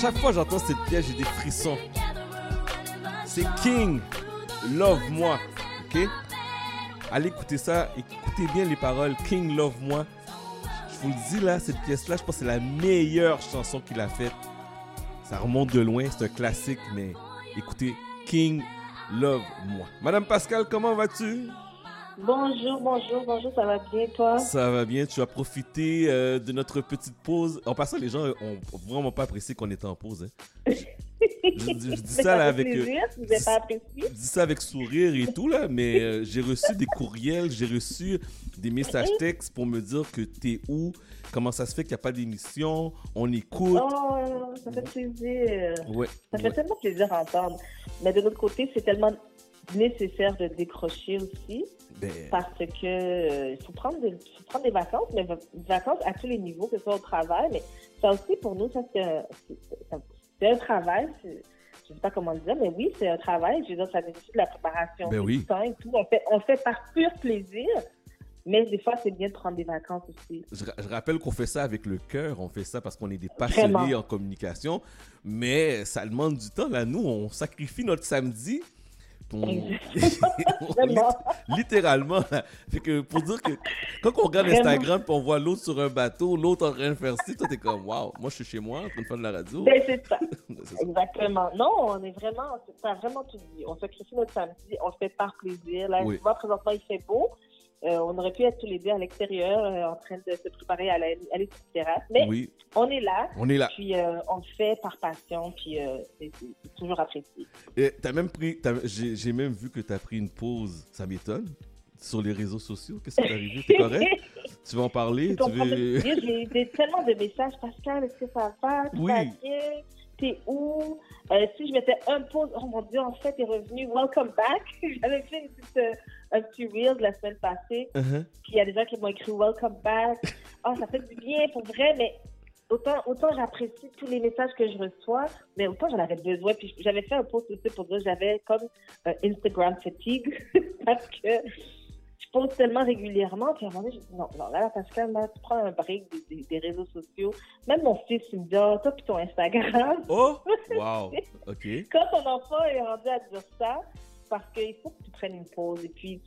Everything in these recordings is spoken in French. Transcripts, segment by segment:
chaque fois j'entends cette pièce, j'ai des frissons. C'est King, Love Moi, ok? Allez écouter ça, écoutez bien les paroles. King, Love Moi. Je vous le dis là, cette pièce-là, je pense que c'est la meilleure chanson qu'il a faite. Ça remonte de loin, c'est un classique, mais écoutez, King, Love Moi. Madame Pascal, comment vas-tu? Bonjour, bonjour, bonjour, ça va bien toi? Ça va bien, tu as profité euh, de notre petite pause. En passant, les gens ont vraiment pas apprécié qu'on était en pause. Hein. je, dis ça avec euh, je dis ça avec sourire et tout là, mais euh, j'ai reçu des courriels, j'ai reçu des messages textes pour me dire que t'es où, comment ça se fait qu'il n'y a pas d'émission, on écoute. Oh, ça fait plaisir. Ouais. Ça fait tellement plaisir à entendre. Mais de l'autre côté, c'est tellement nécessaire de décrocher aussi. Ben, parce que euh, il faut, prendre des, prendre des vacances, mais des vacances à tous les niveaux, que ce soit au travail, mais ça aussi pour nous, ça c'est un, un, travail. Je ne sais pas comment le dire, mais oui, c'est un travail. Je veux dire, ça nécessite de la préparation, ben oui. du temps et tout. On fait, on fait par pur plaisir. Mais des fois, c'est bien de prendre des vacances aussi. Je, rappelle qu'on fait ça avec le cœur. On fait ça parce qu'on est des passionnés en communication. Mais ça demande du temps. Là, nous, on sacrifie notre samedi littéralement. Fait que pour dire que quand on regarde Instagram et on voit l'autre sur un bateau, l'autre en train de faire ci, toi t'es comme waouh, moi je suis chez moi en train de faire de la radio. Ben, c'est ça. Exactement. Non, on est vraiment, ça vraiment tout dit. On sacrifie notre samedi, on le fait par plaisir. Là, oui. présentement il fait beau. Euh, on aurait pu être tous les deux à l'extérieur euh, en train de se préparer à la terrasse. Mais on est là. On est là. Puis euh, on le fait par passion. Puis c'est toujours apprécié. Et as même pris, j'ai même vu que tu as pris une pause. Ça m'étonne. Sur les réseaux sociaux, qu'est-ce qui est arrivé? T'es correct? tu veux en parler? Tu J'ai tellement de messages. Pascal, est-ce que ça va? Oui. T'es où? si je mettais un pause, oh mon Dieu, en fait, t'es revenu. Welcome back. J'avais fait une petite un petit reel la semaine passée. Uh-huh. Puis il y a des gens qui m'ont écrit Welcome back. Oh, ça fait du bien pour vrai, mais autant, autant j'apprécie tous les messages que je reçois, mais autant j'en avais besoin. Puis j'avais fait un post aussi pour dire que j'avais comme un Instagram fatigue parce que je poste tellement régulièrement. Puis à un moment donné, je dis non, non, là, Pascal, là, tu prends un break des, réseaux sociaux. Même mon fils, il me dit, oh, toi, puis ton Instagram. Oh, wow, OK. Quand ton enfant est rendu à dire ça, parce qu'il faut que tu prennes une pause. Et puis,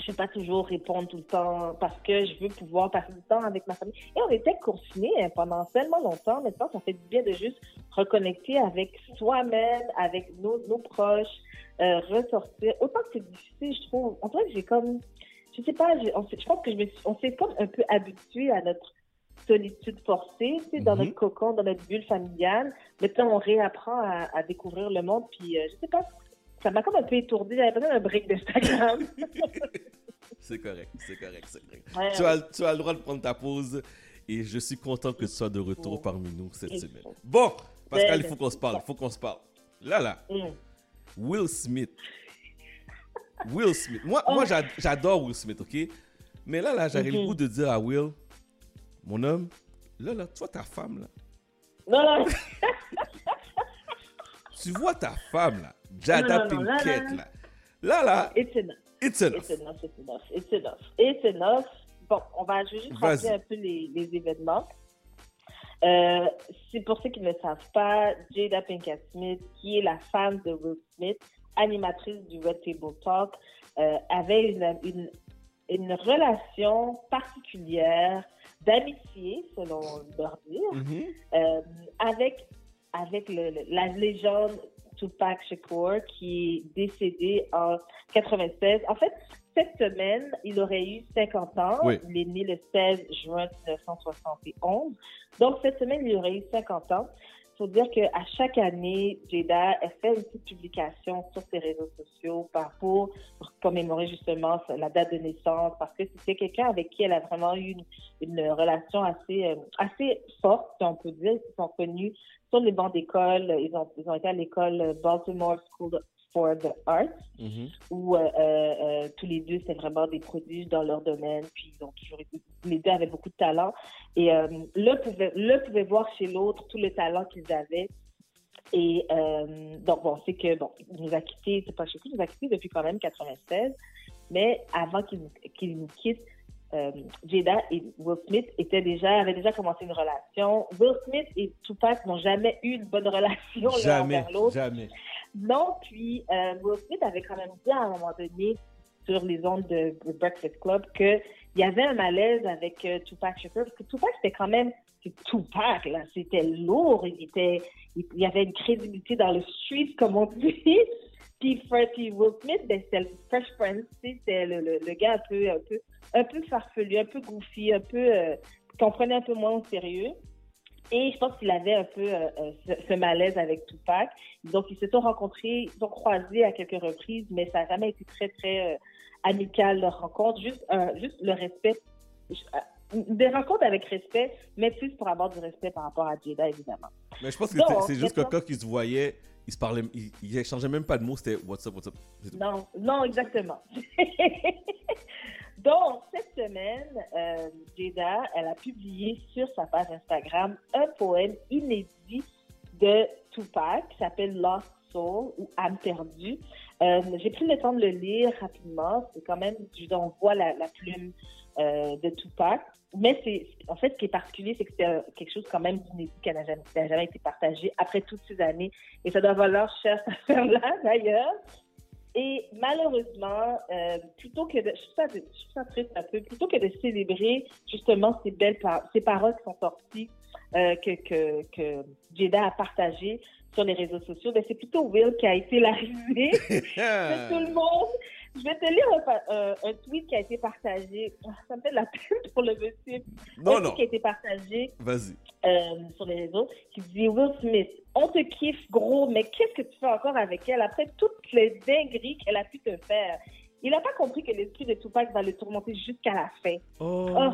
je ne vais pas toujours répondre tout le temps parce que je veux pouvoir passer du temps avec ma famille. Et on était confinés hein, pendant tellement longtemps. Maintenant, ça fait du bien de juste reconnecter avec soi-même, avec nos, nos proches, euh, ressortir. Autant que c'est difficile, je trouve. En fait, j'ai comme, je sais pas, je, pense que je me on s'est comme un peu habitué à notre solitude forcée, tu sais, dans mhm. notre cocon, dans notre bulle familiale. Maintenant, on réapprend à, découvrir le monde. Puis, euh, je sais pas, ça m'a comme un peu étourdi. J'avais besoin d'un break d'Instagram. c'est correct, c'est correct, c'est correct. tu, as, tu as le droit de prendre ta pause et je suis content que tu sois de retour parmi nous cette semaine. Bon, Pascal, il faut qu'on se parle, il faut qu'on se parle. Là, là, mm. Will Smith. Will Smith. Moi, moi oh. j'adore Will Smith, OK? Mais là, là, j'aurais le mm-hmm. goût de dire à Will, mon homme, là, là, tu vois ta femme, là. Non, non. tu vois ta femme, là. Jada Pinkett, là. Là, là. It's enough. It's enough. It's enough. It's enough. It's enough. It's enough. Bon, on va juste rappeler un peu les, les événements. Euh, c'est pour ceux qui ne le savent pas, Jada Pinkett Smith, qui est la femme de Will Smith, animatrice du Red Table Talk, euh, avait une, une, une, relation particulière d'amitié, selon leur dire, mm-hmm. euh, avec, avec le, la légende Tupac Shakur, qui est décédé en 96. En fait, cette semaine, il aurait eu 50 ans. Il est né le 16 juin 1971. Donc, cette semaine, il aurait eu 50 ans. Faut dire qu'à chaque année, Jada, elle fait une petite publication sur ses réseaux sociaux pour, commémorer justement la date de naissance, parce que c'était quelqu'un avec qui elle a vraiment eu une, relation assez, euh, assez forte, si on peut dire. Ils sont connus sur les bancs d'école. Ils ont, ils ont été à l'école Baltimore School for the Arts, mm-hmm. où euh, euh, tous les deux, c'est vraiment des produits dans leur domaine, puis ils ont toujours été, les deux avaient beaucoup de talent. Et euh, l'un pouvait, pouvait voir chez l'autre tout le talent qu'ils avaient. Et donc, bon, c'est que, bon, il nous a quittés, c'est pas chez nous, il nous a quittés depuis quand même 96, mais avant qu'il nous quitte, euh, Jada et Will Smith étaient déjà, avaient déjà commencé une relation. Will Smith et Tupac n'ont jamais eu une bonne relation l'un envers l'autre. Jamais. Non, puis euh, Will Smith avait quand même dit à un moment donné sur les ondes de, Breakfast Club qu'il y avait un malaise avec euh, Tupac Shakur parce que Tupac c'était quand même Tupac là, c'était lourd, il était, il, y avait une crédibilité dans le street comme on dit. Puis Freddie Will Smith, ben, c'était le Fresh Prince, c'était le, le, gars un peu, un peu, un peu farfelu, un peu goofy, un peu euh, qu'on prenait un peu moins au sérieux. Et je pense qu'il avait un peu euh, euh, ce, malaise avec Tupac. Donc, ils se sont rencontrés, ils ont croisé à quelques reprises, mais ça n'a jamais été très, très euh, amical leur rencontre. Juste, juste le respect. Des rencontres avec respect, mais plus pour avoir du respect par rapport à Jada, évidemment. Mais je pense que c'est juste quelqu'un qui se voyait, il se parlait, il, échangeait même pas de mots, c'était What's up, what's up. Non, non, exactement. Donc, cette semaine, euh, Jada, elle a publié sur sa page Instagram un poème inédit de Tupac qui s'appelle Lost Soul ou Âme perdue. Euh, j'ai pris le temps de le lire rapidement. C'est quand même, je voit la, la plume euh, de Tupac. Mais c'est, en fait, ce qui est particulier, c'est que c'est quelque chose quand même inédit qui n'a jamais, été partagé après toutes ces années. Et ça doit valoir cher cette affaire-là, d'ailleurs. Et malheureusement, euh, plutôt que de, je trouve, ça, je trouve ça triste un peu, plutôt que de célébrer justement ces belles ces paroles qui sont sorties, euh, que, que, que Jada a partagées sur les réseaux sociaux, ben c'est plutôt Will qui a été la risée de tout le monde. Je vais te lire un, tweet qui a été partagé. Ah, ça me fait de la peine pour le monsieur. Non, un non. qui a été partagé euh, sur les réseaux qui dit Will Smith, on te kiffe gros, mais qu'est-ce que tu fais encore avec elle après toutes les dingueries qu'elle a pu te faire? Il n'a pas compris que l'esprit de Tupac va le tourmenter jusqu'à la fin. Oh. oh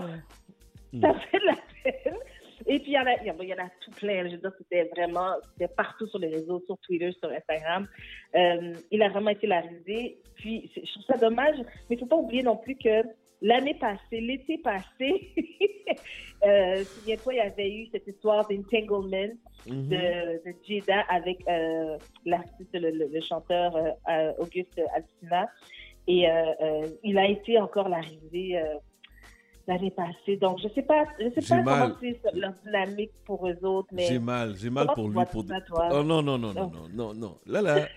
ça fait de la peine. Et puis, il y en a, il y en a tout plein. Je veux dire, c'était vraiment, c'était partout sur les réseaux, sur Twitter, sur Instagram. Euh, il a vraiment été la risée. Puis, je trouve ça dommage, mais il ne faut pas oublier non plus que l'année passée, l'été passé, euh, souviens-toi, il y avait eu cette histoire d'entanglement mm-hmm. de, de Jada avec euh, l'artiste, le, chanteur euh, Auguste Alcina. Et il a été encore la risée l'année passée. Donc, je sais pas, je sais pas comment c'est la dynamique pour eux autres, mais... J'ai mal, j'ai mal pour lui. Pour... oh non, non, non, non, non, non, non. Là, là,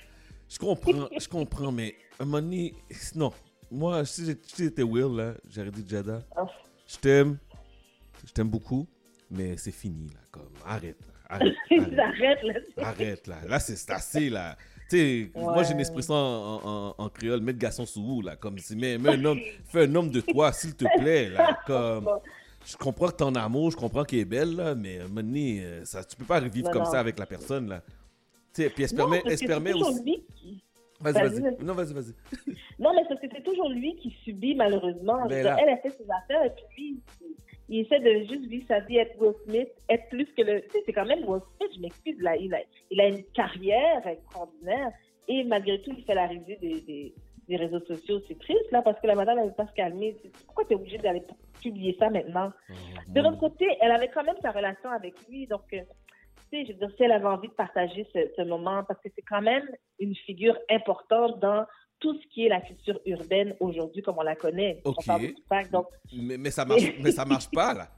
je comprends, je comprends, mais à un moment donné, non. Moi, si j'étais Will, là, j'aurais dit Jada, oh. je t'aime, je t'aime beaucoup, mais c'est fini, là, comme, arrête, arrête. Arrête, là. Arrête, là. Là, c'est assez, là. Moi j'ai une expression en, en, créole, mettre garçon sous vous, là, comme si, mais, un homme, fais un homme de toi, s'il te plaît, là, comme, je comprends que t'es en amour, je comprends qu'elle est belle, là, mais maintenant, euh, ça, tu peux pas revivre comme ça avec la personne, là. Tu sais, puis elle se permet, elle se permet aussi... Vas-y, vas-y. Non, vas-y, vas-y. non, mais parce que c'est toujours lui qui subit, malheureusement. elle a fait ses affaires, et puis lui, il essaie de juste vivre sa vie, être Will Smith, être plus que le. Tu sais, c'est quand même Will Smith, je m'excuse, là. Il a, il a une carrière extraordinaire et malgré tout, il fait la des, des, des, réseaux sociaux. C'est triste, là, parce que la madame, elle veut pas se calmer. Pourquoi tu es obligé d'aller publier ça maintenant? Mm-hmm. De l'autre côté, elle avait quand même sa relation avec lui, donc. Je veux dire, si elle avait envie de partager ce, ce moment, parce que c'est quand même une figure importante dans tout ce qui est la culture urbaine aujourd'hui, comme on la connaît. OK. donc... mais, mais, ça marche, mais ça marche pas, là.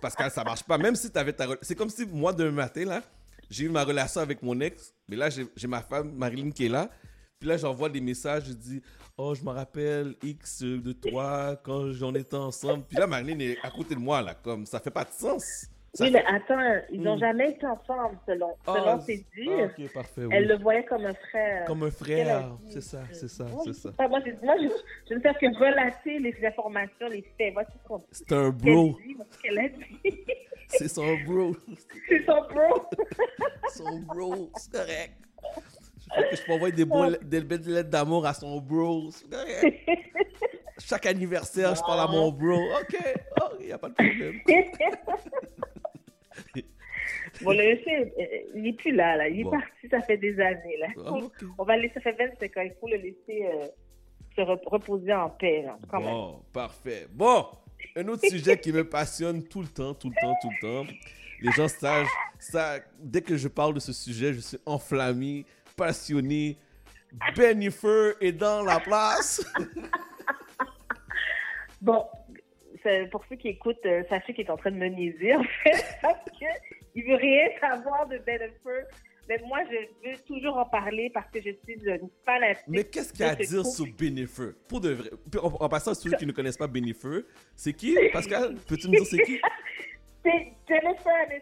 Que ça marche pas. Même si tu avais ta... C'est comme si moi, d'un matin, là, j'ai eu ma relation avec mon ex, mais là, j'ai ma femme, Marilyn, qui est là. Puis là, j'envoie des messages, je dis Oh, je me rappelle X de toi quand j'en étais ensemble. Puis là, Marilyn est à côté de moi, là, comme ça fait pas de sens. Oui, mais attends, ils n'ont hmm. jamais été ensemble, selon, ah, selon ses dires. ok, parfait, Elle le voyait comme un frère. Comme un frère, c'est ça, c'est ça, c'est ça. moi, je, moi je, je, ne fais que relater les informations, les faits. C'est un bro. c'est son bro. C'est son bro. son bro, c'est correct. Je, je peux envoyer des, beaux, des belles lettres d'amour à son bro, c'est correct. Chaque anniversaire, je parle à mon bro. OK, il oh, n'y a pas de problème. Bon, le euh, il n'est plus là, là. Il est parti, ça fait des années, là. Ah, on va le laisser, ça fait 25 ans. Il faut le laisser euh, se reposer en paix, là, quand bon, parfait. Bon, un autre sujet qui me passionne tout le temps, tout le temps, tout le temps. Les gens savent, ça, dès que je parle de ce sujet, je suis enflammé, passionné. Bennifer est dans la place. bon, pour ceux qui écoutent, euh, sachez qu'il est en train de me niaiser, en fait, parce qu'il veut rien savoir de Bennifer. Mais moi, je veux toujours en parler parce que je suis une fanatique. Mais qu'est-ce qu'il y a à dire sur Bennifer Pour de vrai. En, passant, ceux qui ne connaissent pas Bennifer, c'est qui? Pascal, peux-tu me dire c'est qui? C'est Jennifer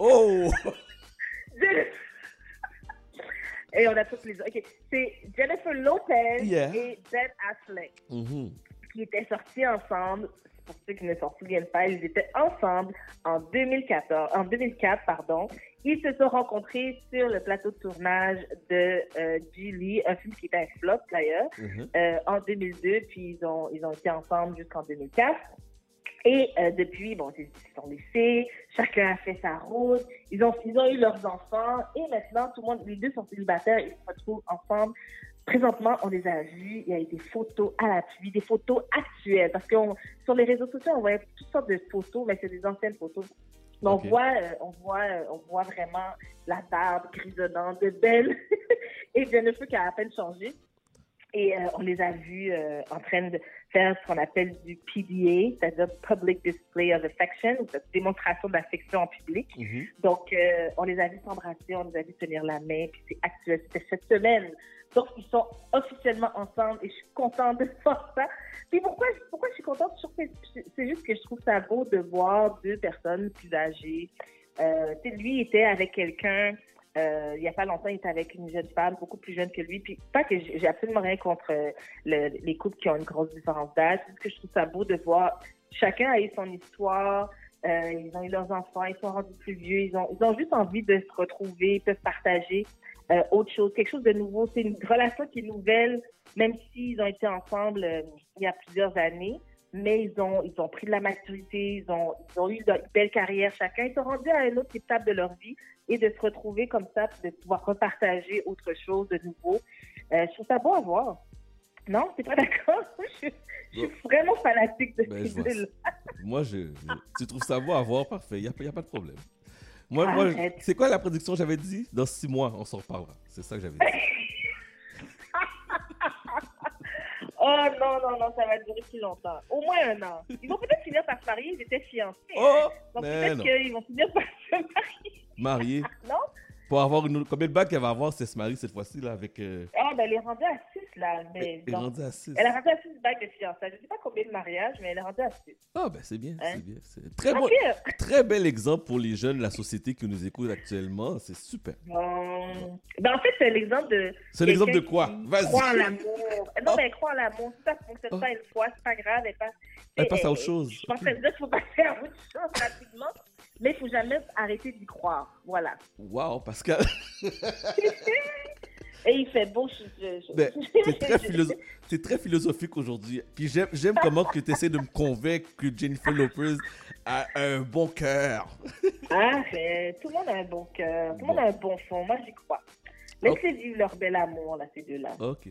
Oh, oh! Et on a tous les OK. C'est Jennifer Lopez et Ben Affleck mm-hmm. qui étaient sortis ensemble. Pour ceux qui ne s'en souviennent pas, ils étaient ensemble en 2014, en 2004, pardon. Ils se sont rencontrés sur le plateau de tournage de euh, Julie, un film qui était un flop d'ailleurs, mm-hmm. euh, en 2002. Puis ils ont, ils ont été ensemble jusqu'en 2004. Et euh, depuis, bon, ils se sont laissés, chacun a fait sa route, ils ont, ils ont eu leurs enfants, et maintenant, tout le monde, les deux sont célibataires, ils se retrouvent ensemble. Présentement, on les a vus, il y a eu des photos à l'appui, des photos actuelles, parce que sur les réseaux sociaux, on voit toutes sortes de photos, mais c'est des anciennes photos. Mais on, voit, euh, on, voit, euh, on voit vraiment la barbe grisonnante de Belle et Jennifer qui a à peine changé. Et on les a vus en train de faire ce qu'on appelle du PDA, c'est-à-dire Public Display of Affection, ou démonstration d'affection en public. Mm-hmm. Donc, euh, on les a vus s'embrasser, on les a vus tenir la main, puis c'est actuel, c'était cette semaine. Donc, ils sont officiellement ensemble et je suis contente de voir ça. Puis pourquoi, pourquoi je suis contente? C'est juste que je trouve ça beau de voir deux personnes plus âgées. Euh, lui était avec quelqu'un euh, il n'y a pas longtemps, il était avec une jeune femme beaucoup plus jeune que lui. Puis pas que j'ai absolument rien contre euh, les couples qui ont une grosse différence d'âge. C'est que je trouve ça beau de voir chacun a eu son histoire. Ils ont eu leurs enfants, ils sont rendus plus vieux, ils ont, ils ont juste envie de se retrouver, ils peuvent partager autre chose, quelque chose de nouveau. C'est une relation qui est nouvelle, même s'ils ont été ensemble il y a plusieurs années mais ils ont, ils ont pris de la maturité, ils ont, ils ont eu une belle carrière chacun. Ils sont rendus à une autre étape de leur vie et de se retrouver comme ça, de pouvoir repartager autre chose de nouveau. Euh, je trouve ça beau à voir. Non, c'est pas d'accord? je, suis vraiment fanatique de ben, ces deux-là. Moi, je, tu trouves ça beau à voir? Parfait, il n'y a, a, pas de problème. Moi, moi c'est quoi la production j'avais dit? Dans six mois, on s'en reparlera. C'est ça que j'avais dit. Oh non, non, non, ça va durer plus longtemps. Au moins un an. Ils vont peut-être finir par se marier, ils étaient fiancés. Oh, hein. Donc peut-être qu'ils vont finir par se marier. Mariés. non? Pour avoir une... Combien de bagues elle va avoir si elle se marie cette fois-ci là avec. Euh... Ah, ben elle est rendue à 6 là. Mais elle est rendue à 6. Elle est rendue à 6 bagues de fiançailles. Je ne sais pas combien de mariages, mais elle est rendue à 6. Ah, ben c'est bien, hein? c'est bien. Très, bon... très bel exemple pour les jeunes de la société qui nous écoutent actuellement. C'est super. Bon... Ben en fait, c'est l'exemple de. C'est l'exemple de quoi? Vas-y. Croit en l'amour. Non, mais elle croit en l'amour. Si ça ne fonctionne oh. pas une fois, c'est pas grave. Elle passe, elle passe à autre chose. Je pense qu'il faut passer à autre chose rapidement. Mais il ne faut jamais arrêter d'y croire. Voilà. Wow, Pascal. Et il fait beau. Ben, c'est très, philosophique aujourd'hui. Puis j'aime comment que tu essaies de me convaincre que Jennifer Lopez a un bon cœur. ah, tout le monde a un bon cœur. Tout le monde a un bon fond. Moi, j'y crois. Laissez vivre leur bel amour, là, ces deux-là. OK.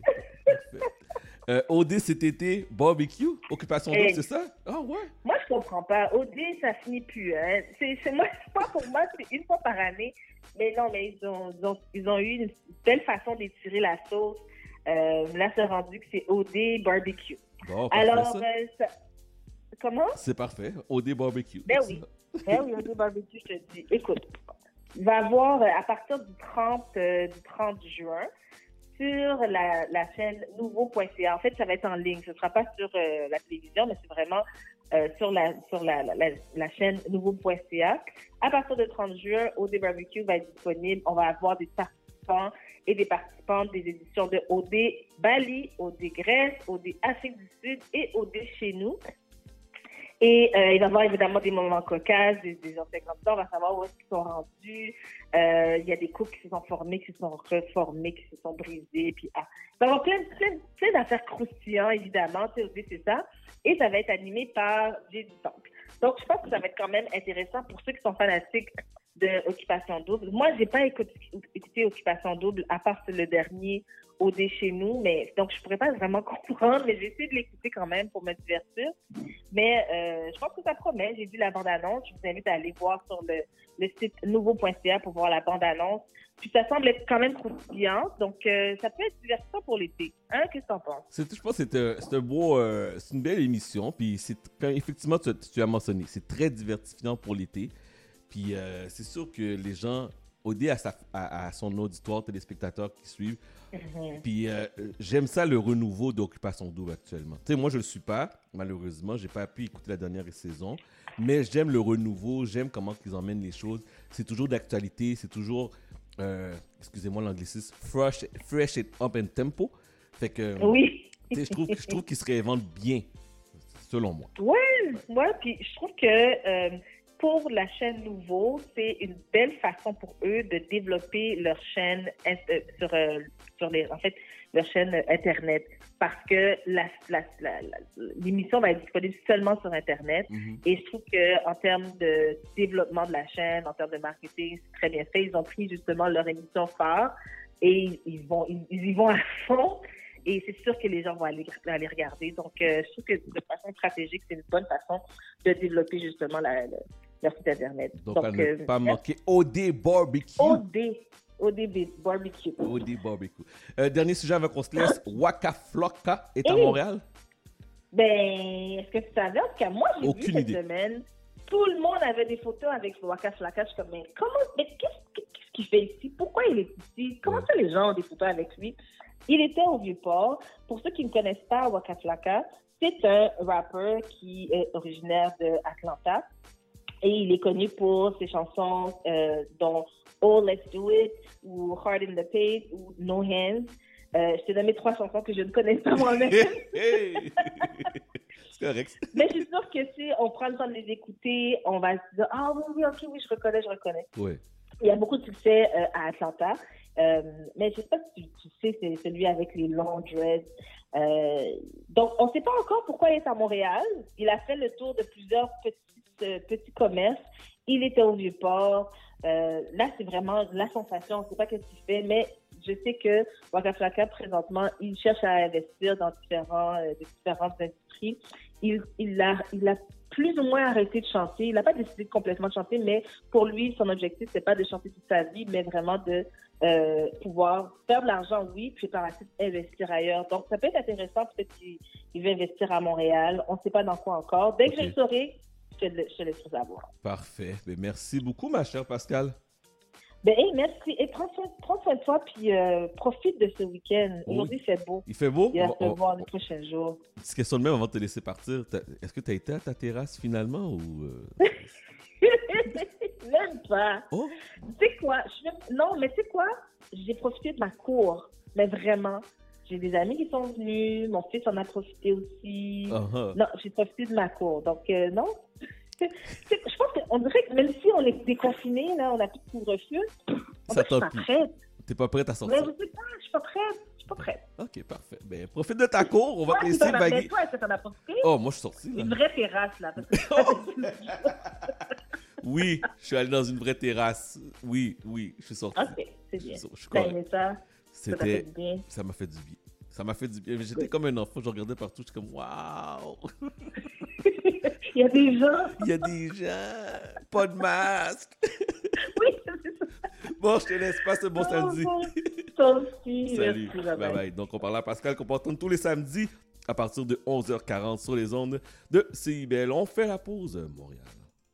Euh, OD cet été, barbecue, occupation double, c'est ça? Ah ouais? Moi, je comprends pas. OD, ça finit plus. Hein. C'est, moi, pas pour moi, c'est une fois par année. Mais non, mais ils ont, ils ont, eu une belle façon d'étirer la sauce. Euh, là, c'est rendu que c'est OD barbecue. Bon, Alors, euh, comment? C'est parfait. OD barbecue. Ben oui. Ben oui, OD barbecue, je te dis. Écoute, il va y avoir à partir du 30, du 30 juin sur la, chaîne nouveau.ca. En fait, ça va être en ligne. Ce ne sera pas sur euh, la télévision, mais c'est vraiment euh, sur, la, sur la, la, la chaîne nouveau.ca. À partir du 30 juin, OD Barbecue va être disponible. On va avoir des participants et des participantes des éditions de OD Bali, OD Grèce, OD Afrique du Sud et OD chez nous. Et euh, il va y avoir évidemment des moments cocasses, des, des anciens candidats, on va savoir où est-ce qu'ils sont rendus. Euh, il y a des couples qui se sont formés, qui se sont reformés, qui se sont brisés. Puis, ah, il va y avoir plein, plein, plein d'affaires croustillantes, évidemment, c'est ça. Et ça va être animé par J.D. Donc, je pense que ça va être quand même intéressant pour ceux qui sont fanatiques de Occupation Double. Moi, j'ai pas écouté, Occupation Double, à part le dernier OD chez nous, mais donc je pourrais pas vraiment comprendre, mais j'ai essayé de l'écouter quand même pour me divertir. Mais euh, je pense que ça promet. J'ai vu la bande-annonce. Je vous invite à aller voir sur le, le site nouveau.ca pour voir la bande-annonce. Puis ça semble être quand même croustillant, donc euh, ça peut être divertissant pour l'été. Hein? Qu'est-ce que t'en penses? Je pense que c'est un, beau, euh, c'est une belle émission. Puis c'est effectivement, tu, tu, as mentionné, c'est très divertissant pour l'été. Puis euh, c'est sûr que les gens, au à, sa, à, son auditoire, téléspectateurs qui suivent, mhm. puis euh, j'aime ça le renouveau d'Occupation Double actuellement. Tu sais, moi je le suis pas, malheureusement, j'ai pas pu écouter la dernière saison, mais j'aime le renouveau, j'aime comment ils emmènent les choses. C'est toujours d'actualité, c'est toujours, euh, excusez-moi l'anglicisme, fresh, fresh et up in tempo. Fait que, oui. je trouve, je trouve qu'ils se réinventent bien, selon moi. Ouais, ouais, puis je trouve que pour la chaîne Nouveau, c'est une belle façon pour eux de développer leur chaîne euh, sur, euh, sur les, en fait, leur chaîne Internet. Parce que l'émission va être disponible seulement sur Internet. Mm-hmm. Et je trouve qu'en termes de développement de la chaîne, en termes de marketing, c'est très bien fait. Ils ont pris justement leur émission phare et ils vont, ils, y vont à fond. Et c'est sûr que les gens vont aller, aller regarder. Donc, euh, je trouve que de façon stratégique, c'est une bonne façon de développer justement la, leur site Internet. Donc, à ne euh, pas manquer OD Barbecue. OD. OD Barbecue. OD Barbecue. Euh, dernier sujet avant qu'on se laisse. Waka Flocka est à Montréal? Ben, est-ce que tu savais? En tout cas, moi, j'ai vu cette idée. semaine, tout le monde avait des photos avec Waka Flocka. Je suis comme, mais comment, mais qu'est-ce qu'il fait ici? Pourquoi il est ici? Comment ça les gens ont des photos avec lui? Il était au Vieux-Port. Pour ceux qui ne connaissent pas Waka Flocka, c'est un rappeur qui est originaire de Atlanta. Et il est connu pour ses chansons euh, dont Oh Let's Do It ou Hard in the Paint ou No Hands. Euh, je t'ai donné trois chansons que je ne connais pas moi-même. C'est correct. Mais je suis sûre que si on prend le temps de les écouter, on va se dire Ah oui, oui, ok, oui, je reconnais, je reconnais. Oui. Il y a beaucoup de succès euh, à Atlanta. Euh, mais je sais pas si tu, sais, c'est celui avec les longs dreads. donc, on ne sait pas encore pourquoi il est à Montréal. Il a fait le tour de plusieurs petits petit commerce. Il était au Vieux-Port. Euh, là, c'est vraiment la sensation. On ne sait pas ce qu'il fait, mais je sais que Waka Flocka, présentement, il cherche à investir dans différents, euh, différentes industries. Il, il, a, il a plus ou moins arrêté de chanter. Il n'a pas décidé complètement de chanter, mais pour lui, son objectif, c'est pas de chanter toute sa vie, mais vraiment de euh, pouvoir faire de l'argent, oui, puis par la suite investir ailleurs. Donc, ça peut être intéressant. Peut-être qu'il veut investir à Montréal. On ne sait pas dans quoi encore. Dès que je le saurai, je te, laisse savoir. Parfait. Mais merci beaucoup, ma chère Pascal. Ben, merci. Et prends soin, de toi, puis euh, profite de ce week-end. Aujourd'hui, il fait beau. Il fait beau? Il va se voir les prochains jours. Petite question de même avant de te laisser partir. Est-ce que tu as été à ta terrasse finalement ou. Euh? Même pas. Oh. Tu sais quoi? Non, mais tu sais quoi? J'ai profité de ma cour. Mais vraiment. J'ai des amis qui sont venus, mon fils en a profité aussi. Uh-huh. Non, j'ai profité de ma cour. Donc, euh, non. Je pense qu'on dirait que même si on est déconfiné, là, on a plus de couvre-feu, on Ça suis pas prête. T'es pas prête à sortir? Mais je sais pas, je suis pas prête. Je suis pas prête. Ok, parfait. Ben, profite de ta cour, on va te laisser vaguer. Toi, est-ce que t'en as profité? Oh, moi, je suis sorti, là. Une vraie terrasse, là. oui, je suis allé dans une vraie terrasse. Oui, oui, je suis sorti. Ok, c'est bien. Je suis aimé ça? C'était. Ça m'a fait du bien. Ça m'a fait du bien. J'étais comme un enfant, je regardais partout, j'étais comme waouh! Il y a des gens! Il y a des gens! Pas de masque! oui, c'est ça. Bon, je te laisse, passe un bon oh, samedi. Toi aussi. Salut. bye, bye Donc, on parle à Pascal qu'on peut entendre tous les samedis à partir de 11h40 sur les ondes de CIBL. On fait la pause, Montréal.